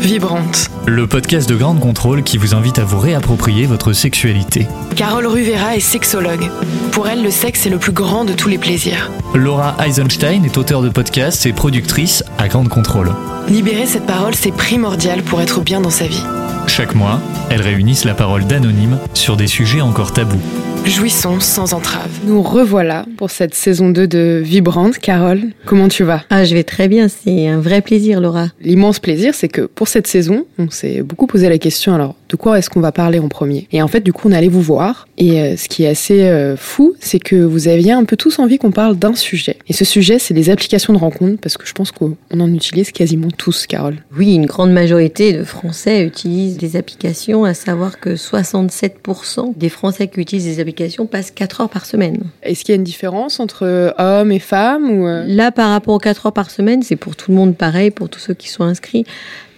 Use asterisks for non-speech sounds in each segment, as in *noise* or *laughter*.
Vibrante. le podcast de Grande Contrôle qui vous invite à vous réapproprier votre sexualité. Carole Ruvera est sexologue. Pour elle, le sexe est le plus grand de tous les plaisirs. Laura Eisenstein est auteure de podcasts et productrice à Grande Contrôle. Libérer cette parole, c'est primordial pour être bien dans sa vie. Chaque mois, elles réunissent la parole d'anonymes sur des sujets encore tabous. Jouissons sans entrave. Nous revoilà pour cette saison 2 de Vibrante. Carole, comment tu vas? Ah, je vais très bien, c'est un vrai plaisir, Laura. L'immense plaisir, c'est que pour cette saison, on s'est beaucoup posé la question alors de quoi est-ce qu'on va parler en premier? Et en fait, du coup, on allait vous voir. Et euh, ce qui est assez euh, fou, c'est que vous aviez un peu tous envie qu'on parle d'un sujet. Et ce sujet, c'est les applications de rencontres, parce que je pense qu'on en utilise quasiment tous, Carole. Oui, une grande majorité de Français utilisent des applications, à savoir que 67% des Français qui utilisent des applications passent 4 heures par semaine. Est-ce qu'il y a une différence entre euh, hommes et femmes ou euh, Là, par rapport aux 4 heures par semaine, c'est pour tout le monde pareil, pour tous ceux qui sont inscrits.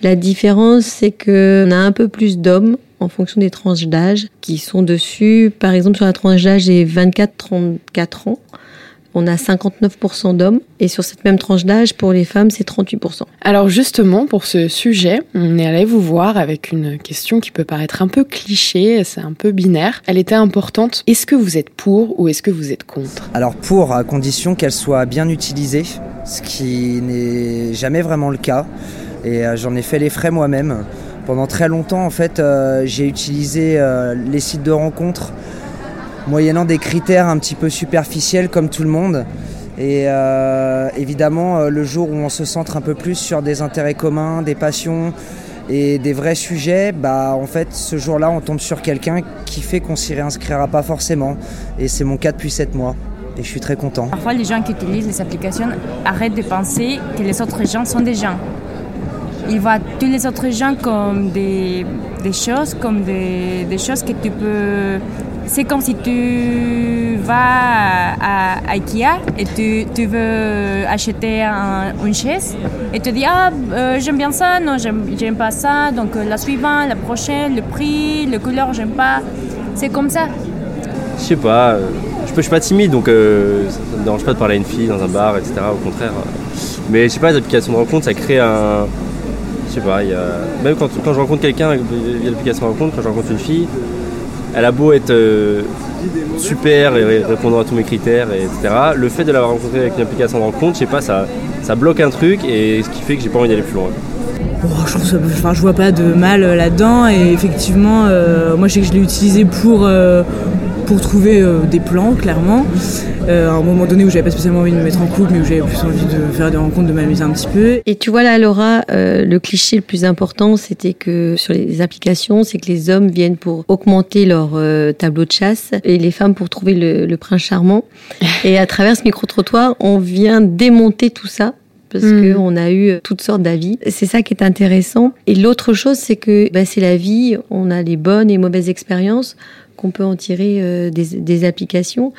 La différence, c'est qu'on a un peu plus d'hommes en fonction des tranches d'âge qui sont dessus. Par exemple, sur la tranche d'âge des 24-34 ans, on a 59% d'hommes. Et sur cette même tranche d'âge, pour les femmes, c'est 38%. Alors justement, pour ce sujet, on est allé vous voir avec une question qui peut paraître un peu cliché, c'est un peu binaire. Elle était importante. Est-ce que vous êtes pour ou est-ce que vous êtes contre? Alors pour, à condition qu'elle soit bien utilisée, ce qui n'est jamais vraiment le cas. Et euh, j'en ai fait les frais moi-même. Pendant très longtemps, en fait, euh, j'ai utilisé euh, les sites de rencontres moyennant des critères un petit peu superficiels comme tout le monde. Et euh, évidemment, euh, le jour où on se centre un peu plus sur des intérêts communs, des passions et des vrais sujets, bah en fait, ce jour-là, on tombe sur quelqu'un qui fait qu'on s'y réinscrira pas forcément. Et c'est mon cas depuis 7 mois. Et je suis très content. Parfois, les gens qui utilisent les applications arrêtent de penser que les autres gens sont des gens. Ils voient tous les autres gens comme des, choses, comme des choses que tu peux... C'est comme si tu vas à, Ikea et tu, tu veux acheter un- une chaise et tu dis ah euh, j'aime bien ça, non j'aime pas ça, donc euh, la suivante, la prochaine, le prix, le couleur j'aime pas. C'est comme ça. Je sais pas, euh, je, suis pas timide donc euh, ça me dérange pas de parler à une fille dans un bar, etc. Au contraire. Mais je sais pas, les applications de rencontre ça crée un. Je sais pas, y a... même quand, quand je rencontre quelqu'un via l'application de rencontre, quand je rencontre une fille, elle a beau être euh, super et ré- répondre à tous mes critères, et etc. Le fait de l'avoir rencontrée avec une application de rencontre, je sais pas, ça, ça bloque un truc et ce qui fait que j'ai pas envie d'aller plus loin. Je, trouve enfin, je vois pas de mal euh, là-dedans et effectivement, euh, moi je sais que je l'ai utilisé pour, pour trouver euh, des plans, clairement. Euh, à un moment donné où j'avais pas spécialement envie de me mettre en couple, mais où j'avais plus envie de faire des rencontres, de m'amuser un petit peu. Et tu vois là, Laura, euh, le cliché le plus important, c'était que sur les applications, c'est que les hommes viennent pour augmenter leur tableau de chasse et les femmes pour trouver le prince charmant. Et à travers ce micro-trottoir, on vient démonter tout ça parce Mm. que on a eu toutes sortes d'avis. C'est ça qui est intéressant. Et l'autre chose, c'est que bah, c'est la vie. On a les bonnes et mauvaises expériences qu'on peut en tirer euh, des, des applications.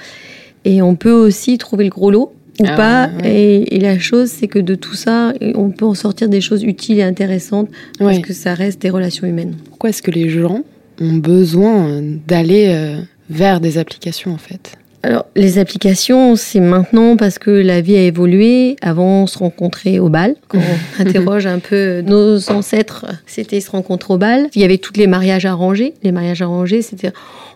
Et on peut aussi trouver le gros lot ou Ah, pas. ouais. Et, et la chose, c'est que de tout ça, on peut en sortir des choses utiles et intéressantes parce Ouais. que ça reste des relations humaines. Pourquoi est-ce que les gens ont besoin euh, d'aller euh, vers des applications en fait? Alors, les applications, c'est maintenant parce que la vie a évolué. Avant, on se rencontrait au bal. Quand on *laughs* interroge un peu nos ancêtres, c'était se rencontrer au bal. Il y avait tous les mariages arrangés. Les mariages arrangés, c'était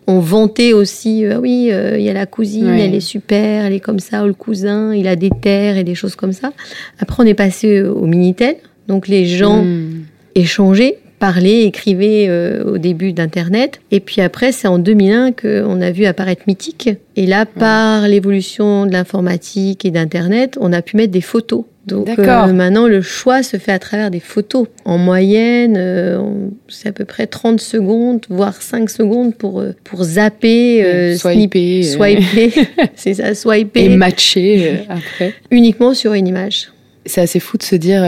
on vantait aussi, euh, ah oui, euh, il y a la cousine, elle est super, elle est comme ça, ou le cousin, il a des terres et des choses comme ça. Après, on est passé au Minitel. Donc, les gens Hmm. échanger, parler, écriver euh, au début d'Internet. Et puis après, c'est en 2001 qu'on a vu apparaître Mythique. Et là, par l'évolution de l'informatique et d'Internet, on a pu mettre des photos. Donc euh, maintenant, le choix se fait à travers des photos. En moyenne, euh, c'est à peu près 30 secondes, voire 5 secondes pour, pour zapper, euh, Swiper, swiper, *laughs* c'est ça, swiper Et matcher après. uniquement sur une image. C'est assez fou de se dire,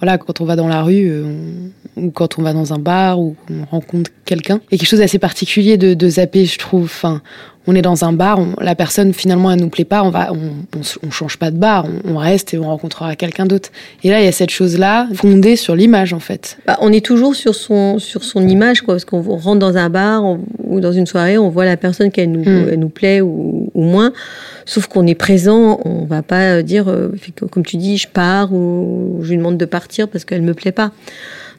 voilà, quand on va dans la rue, on- ou quand on va dans un bar, ou qu'on rencontre quelqu'un, il y a quelque chose d'assez particulier de, de zapper, je trouve. Enfin, on est dans un bar, on- la personne finalement elle nous plaît pas, on va, on, on, on change pas de bar, on, on reste et on rencontrera quelqu'un d'autre. Et là, il y a cette chose-là fondée sur l'image en fait. Bah, on est toujours sur son, sur son image, quoi, parce qu'on rentre dans un bar on- ou dans une soirée, on voit la personne qu'elle nous, Mm. elle nous plaît ou, ou moins. Sauf qu'on est présent, on va pas dire, euh, fait que, comme tu dis, je pars ou je lui demande de partir parce qu'elle me plaît pas.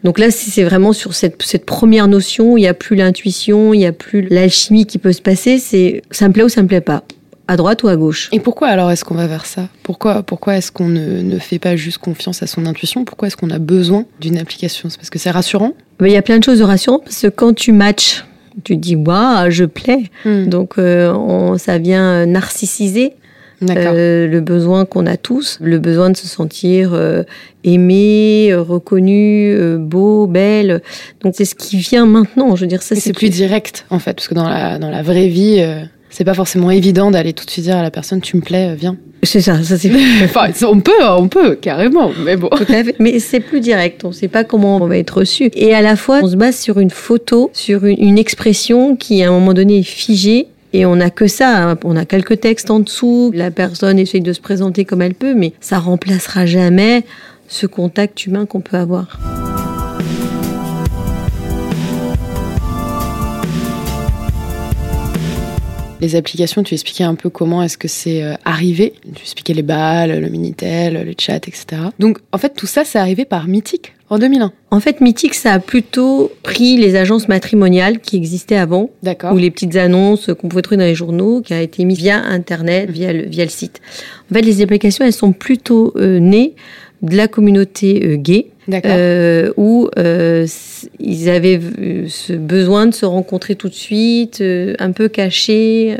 Donc là, c'est vraiment sur cette, cette première notion, il n'y a plus l'intuition, il n'y a plus l'alchimie qui peut se passer, c'est ça me plaît ou ça me plaît pas à droite ou à gauche. Et pourquoi alors est-ce qu'on va vers ça? Pourquoi, pourquoi est-ce qu'on ne, ne, fait pas juste confiance à son intuition? Pourquoi est-ce qu'on a besoin d'une application? C'est parce que c'est rassurant? Il y a plein de choses de rassurantes parce que quand tu matches, tu dis waouh, je plais. Hmm. Donc euh, on, ça vient narcissiser euh, le besoin qu'on a tous, le besoin de se sentir euh, aimé, euh, reconnu, euh, beau, belle. Donc c'est ce qui vient maintenant. Je veux dire ça. C'est plus direct en fait, parce que dans la dans la vraie vie, c'est pas forcément évident d'aller tout de suite dire à la personne tu me plais, viens. C'est ça, ça c'est. *laughs* enfin, on peut, on peut carrément, mais bon. Mais c'est plus direct. On sait pas comment on va être reçu. Et à la fois, on se base sur une photo, sur une, une expression qui à un moment donné est figée et on n'a que ça, hein. on a quelques textes en dessous, la personne essaye de se présenter comme elle peut, mais ça remplacera jamais ce contact humain qu'on peut avoir. Les applications, tu expliquais un peu comment est-ce que c'est euh, arrivé. Tu expliquais les balles, le Minitel, le chat, etc. Donc, en fait, tout ça, c'est arrivé par Mythique en 2001. En fait, Mythique, ça a plutôt pris les agences matrimoniales qui existaient avant, ou les petites annonces qu'on pouvait trouver dans les journaux, qui a été mis via Internet, via le, via le site. En fait, les applications, elles sont plutôt euh, nées de la communauté euh, gay, euh, où euh, ils avaient ce besoin de se rencontrer tout de suite, euh, un peu cachés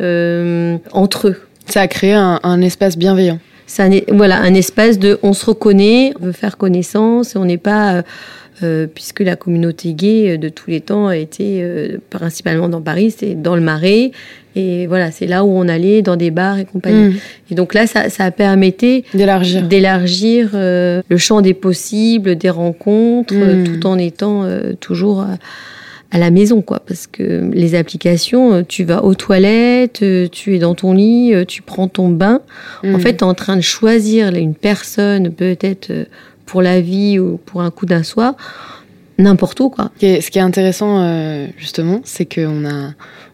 entre eux. Ça a créé un, un espace bienveillant. Ça, voilà, un espace de on se reconnaît, on veut faire connaissance, on n'est pas euh, puisque la communauté gay de tous les temps a été euh, principalement dans Paris, c'est dans le Marais. Et voilà, c'est là où on allait, dans des bars et compagnie. Mm. Et donc là, ça, ça a permis d'élargir, d'élargir euh, le champ des possibles, des rencontres, Mm. tout en étant euh, toujours à, la maison, quoi. Parce que les applications, euh, tu vas aux toilettes, euh, tu es dans ton lit, euh, tu prends ton bain. En Mm. fait, tu es en train de choisir une personne, peut-être euh, pour la vie ou pour un coup d'un soir, n'importe où, quoi. Ce qui est, ce qui est intéressant, euh, justement, c'est qu'on a,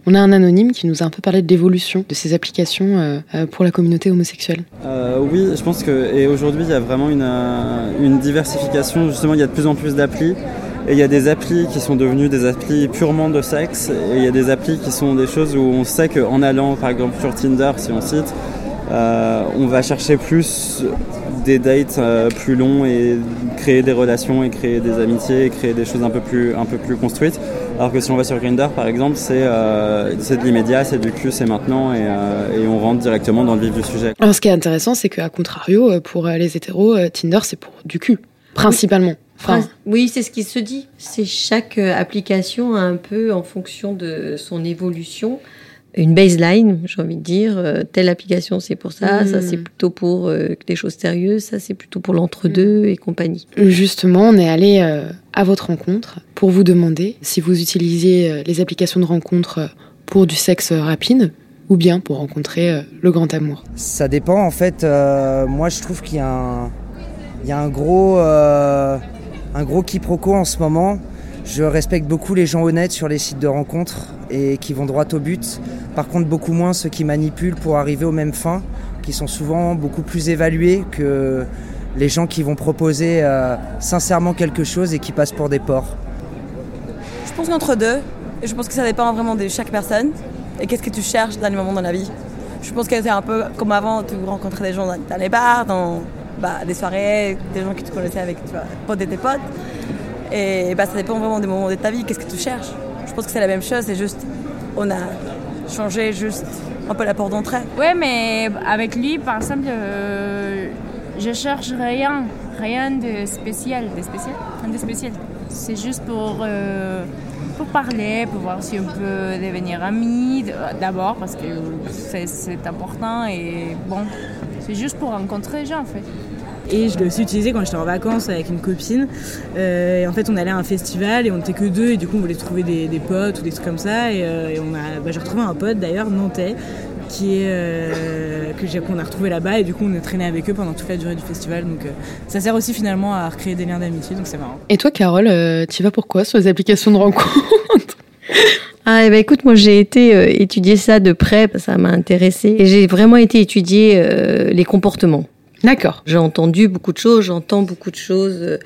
on a un anonyme qui nous a un peu parlé de l'évolution de ces applications euh, euh, pour la communauté homosexuelle. Euh, oui, je pense que et aujourd'hui il y a vraiment une, une diversification. Justement, il y a de plus en plus d'applis. Et il y a des applis qui sont devenues des applis purement de sexe. Et il y a des applis qui sont des choses où on sait qu'en allant, par exemple, sur Tinder, si on cite, euh, on va chercher plus des dates euh, plus longs et créer des relations et créer des amitiés et créer des choses un peu plus, un peu plus construites. Alors que si on va sur Grindr, par exemple, c'est euh, c'est de l'immédiat, c'est du cul, c'est maintenant et, euh, et on rentre directement dans le vif du sujet. Alors, ce qui est intéressant, c'est qu'à contrario, euh, pour les hétéros, Tinder, c'est pour du cul, principalement. Enfin, oui, c'est ce qui se dit. C'est chaque application un peu, en fonction de son évolution, une baseline, j'ai envie de dire. Euh, telle application, c'est pour ça, ça c'est plutôt pour euh, des choses sérieuses, ça c'est plutôt pour l'entre-deux et compagnie. Justement, on est allé euh, à votre rencontre pour vous demander si vous utilisiez euh, les applications de rencontre pour du sexe rapide ou bien pour rencontrer euh, le grand amour. Ça dépend en fait. euh, moi je trouve qu'il y a un, il y a un gros, euh, un gros quiproquo en ce moment. Je respecte beaucoup les gens honnêtes sur les sites de rencontres et qui vont droit au but. Par contre, beaucoup moins ceux qui manipulent pour arriver aux mêmes fins, qui sont souvent beaucoup plus évalués que les gens qui vont proposer euh, sincèrement quelque chose et qui passent pour des porcs. Je pense qu'entre deux, et je pense que ça dépend vraiment de chaque personne et qu'est-ce que tu cherches dans les moments dans la vie. Je pense que c'est un peu comme avant, tu rencontrais des gens dans, les bars, dans bah, des soirées, des gens que tu connaissais avec tu potes de tes potes. Et bah, ça dépend vraiment des moments de ta vie, qu'est-ce que tu cherches? Je pense que c'est la même chose, c'est juste, on a changé juste un peu la porte d'entrée. Ouais, mais avec lui, par exemple, euh, je cherche rien, rien de spécial, de spécial, rien de spécial. C'est juste pour, euh, pour parler, pour voir si on peut devenir amis, d'abord parce que c'est important et bon, c'est juste pour rencontrer les gens en fait. Et je l'ai aussi utilisé quand j'étais en vacances avec une copine. Euh, et en fait, on allait à un festival et on n'était que deux. Et du coup, on voulait trouver des, des potes ou des trucs comme ça. Et, euh, et on a, bah, j'ai retrouvé un pote d'ailleurs, nantais, qui est, euh, que j'ai, qu'on a retrouvé là-bas. Et du coup, on a traîné avec eux pendant toute la durée du festival. Donc, euh, ça sert aussi finalement à recréer des liens d'amitié. Donc, c'est marrant. Et toi, Carole, euh, tu vas pourquoi sur les applications de rencontre? *laughs* Ah, eh ben, écoute, moi j'ai été euh, étudier ça de près, parce que ça m'a intéressé. Et j'ai vraiment été étudier euh, les comportements. D'accord. J'ai entendu beaucoup de choses, j'entends beaucoup de choses euh,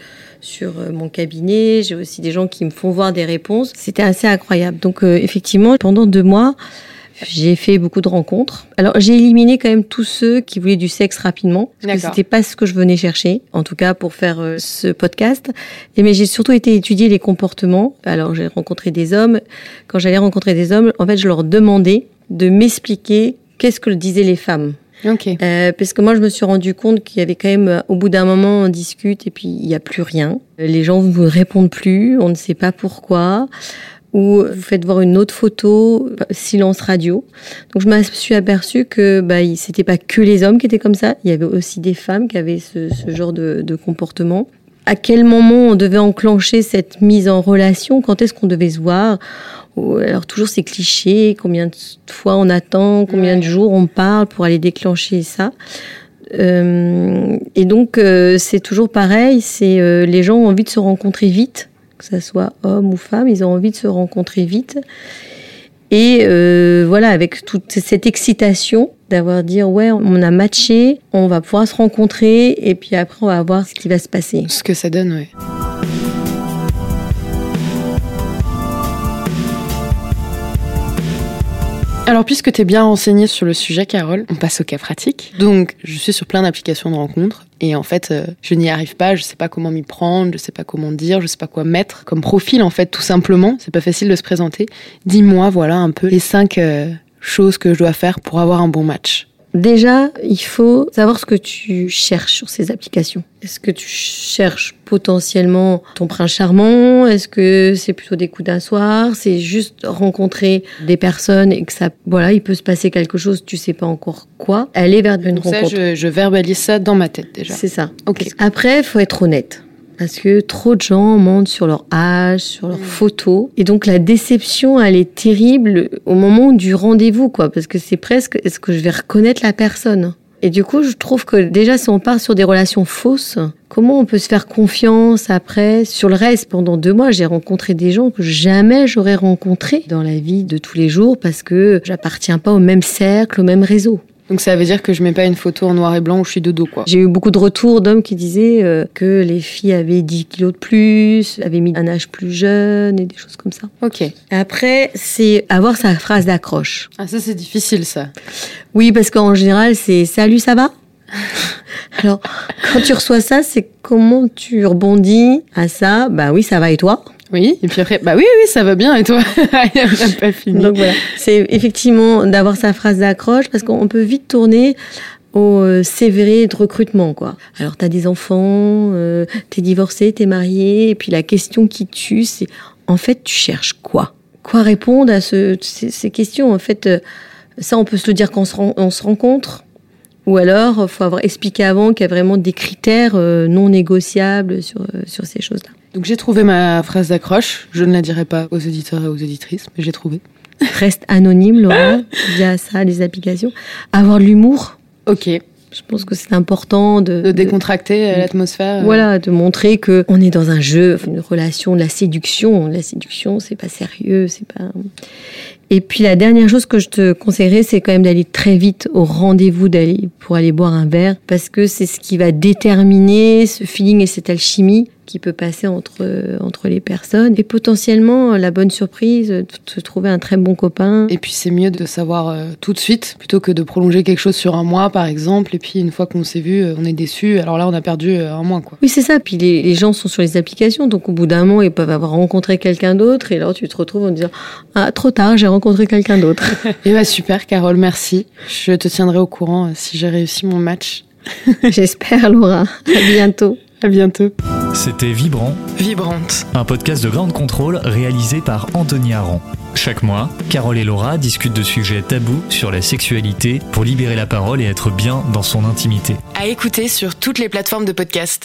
sur euh, mon cabinet. J'ai aussi des gens qui me font voir des réponses. C'était assez incroyable. Donc euh, effectivement, pendant deux mois, j'ai fait beaucoup de rencontres. Alors j'ai éliminé quand même tous ceux qui voulaient du sexe rapidement, parce que c'était pas ce que je venais chercher, en tout cas pour faire euh, ce podcast. Et mais j'ai surtout été étudier les comportements. Alors j'ai rencontré des hommes. Quand j'allais rencontrer des hommes, en fait, je leur demandais de m'expliquer qu'est-ce que disaient les femmes. Ok. Euh, parce que moi, je me suis rendu compte qu'il y avait quand même, euh, au bout d'un moment, on discute et puis il n'y a plus rien. Euh, Les gens ne vous répondent plus, on ne sait pas pourquoi. Ou vous faites voir une autre photo, euh, silence radio. Donc je me suis aperçue que bah, c'était pas que les hommes qui étaient comme ça, il y avait aussi des femmes qui avaient ce, genre de comportement. À quel moment on devait enclencher cette mise en relation Quand est-ce qu'on devait se voir Alors toujours ces clichés, combien de fois on attend, combien de jours on parle pour aller déclencher ça. Euh, et donc euh, c'est toujours pareil, c'est euh, les gens ont envie de se rencontrer vite, que ça soit homme ou femme, ils ont envie de se rencontrer vite. Et euh, voilà, avec toute cette excitation d'avoir dire ouais, on a matché, on va pouvoir se rencontrer et puis après on va voir ce qui va se passer. Ce que ça donne, ouais. Alors, puisque tu es bien renseignée sur le sujet, Carole, on passe au cas pratique. Donc, je suis sur plein d'applications de rencontres et en fait, euh, je n'y arrive pas, je sais pas comment m'y prendre, je sais pas comment dire, je sais pas quoi mettre comme profil en fait, tout simplement. C'est pas facile de se présenter. Dis-moi, voilà un peu les cinq euh, choses que je dois faire pour avoir un bon match. Déjà, il faut savoir ce que tu cherches sur ces applications. Est-ce que tu cherches potentiellement ton prince charmant? Est-ce que c'est plutôt des coups d'un soir C'est juste rencontrer des personnes et que ça, voilà, il peut se passer quelque chose, tu sais pas encore quoi. Aller vers une Donc ça, rencontre. je, je verbalise ça dans ma tête déjà. C'est ça. Ok. Après, il faut être honnête. Parce que trop de gens mentent sur leur âge, sur leurs photos. Et donc, la déception, elle est terrible au moment du rendez-vous, quoi. Parce que c'est presque, est-ce que je vais reconnaître la personne? Et du coup, je trouve que déjà, si on part sur des relations fausses, comment on peut se faire confiance après? Sur le reste Pendant deux mois, j'ai rencontré des gens que jamais j'aurais rencontrés dans la vie de tous les jours parce que j'appartiens pas au même cercle, au même réseau. Donc ça veut dire que je mets pas une photo en noir et blanc où je suis de dos, quoi. J'ai eu beaucoup de retours d'hommes qui disaient euh, que les filles avaient 10 kilos de plus, avaient mis un âge plus jeune et des choses comme ça. Ok. Après, c'est avoir sa phrase d'accroche. Ah ça c'est difficile ça. Oui, parce qu'en général, c'est salut, ça va? *laughs* Alors, quand tu reçois ça, c'est comment tu rebondis à ça? Bah oui, ça va et toi? Oui, et puis après, bah oui, oui, ça va bien, et toi *laughs* Il n'a pas fini. Donc voilà, c'est effectivement d'avoir sa phrase d'accroche parce qu'on peut vite tourner au euh, CV de recrutement quoi. Alors t'as des enfants, euh, t'es divorcé, t'es marié, et puis la question qui tue, c'est en fait tu cherches quoi? Quoi répondre à ce, ces, ces questions? En fait, euh, ça on peut se le dire quand on se, ren- on se rencontre, ou alors faut avoir expliqué avant qu'il y a vraiment des critères euh, non négociables sur euh, sur ces choses-là. Donc j'ai trouvé ma phrase d'accroche. Je ne la dirai pas aux auditeurs et aux auditrices, mais j'ai trouvé. Reste anonyme, Laura, *laughs* via ça, les applications. Avoir de l'humour. Ok. Je pense que c'est important de, De décontracter euh, l'atmosphère. euh. voilà, de montrer que on est dans un jeu, une relation, de la séduction. La séduction, c'est pas sérieux, c'est pas. Et puis la dernière chose que je te conseillerais, c'est quand même d'aller très vite au rendez-vous d'aller pour aller boire un verre, parce que c'est ce qui va déterminer ce feeling et cette alchimie qui peut passer entre entre les personnes et potentiellement la bonne surprise de se trouver un très bon copain. Et puis c'est mieux de savoir euh, tout de suite plutôt que de prolonger quelque chose sur un mois par exemple. Et puis une fois qu'on s'est vu, euh, on est déçu. Alors là, on a perdu euh, un mois quoi. Oui, c'est ça. Puis les, les gens sont sur les applications, donc au bout d'un moment, ils peuvent avoir rencontré quelqu'un d'autre, et alors tu te retrouves en disant Ah, trop tard, j'ai rencontré quelqu'un d'autre. *laughs* Et bah super, Carole, merci. Je te tiendrai au courant si j'ai réussi mon match. *laughs* J'espère, Laura. À bientôt. À bientôt. C'était Vibrant, Vibrante. un podcast de grande contrôle réalisé par Anthony Aran. Chaque mois, Carole et Laura discutent de sujets tabous sur la sexualité pour libérer la parole et être bien dans son intimité. À écouter sur toutes les plateformes de podcast.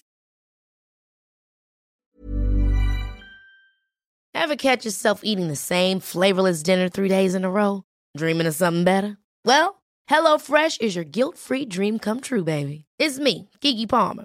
Ever catch yourself eating the same flavorless dinner three days in a row? Dreaming of something better? Well, HelloFresh is your guilt-free dream come true, baby. It's me, Kiki Palmer.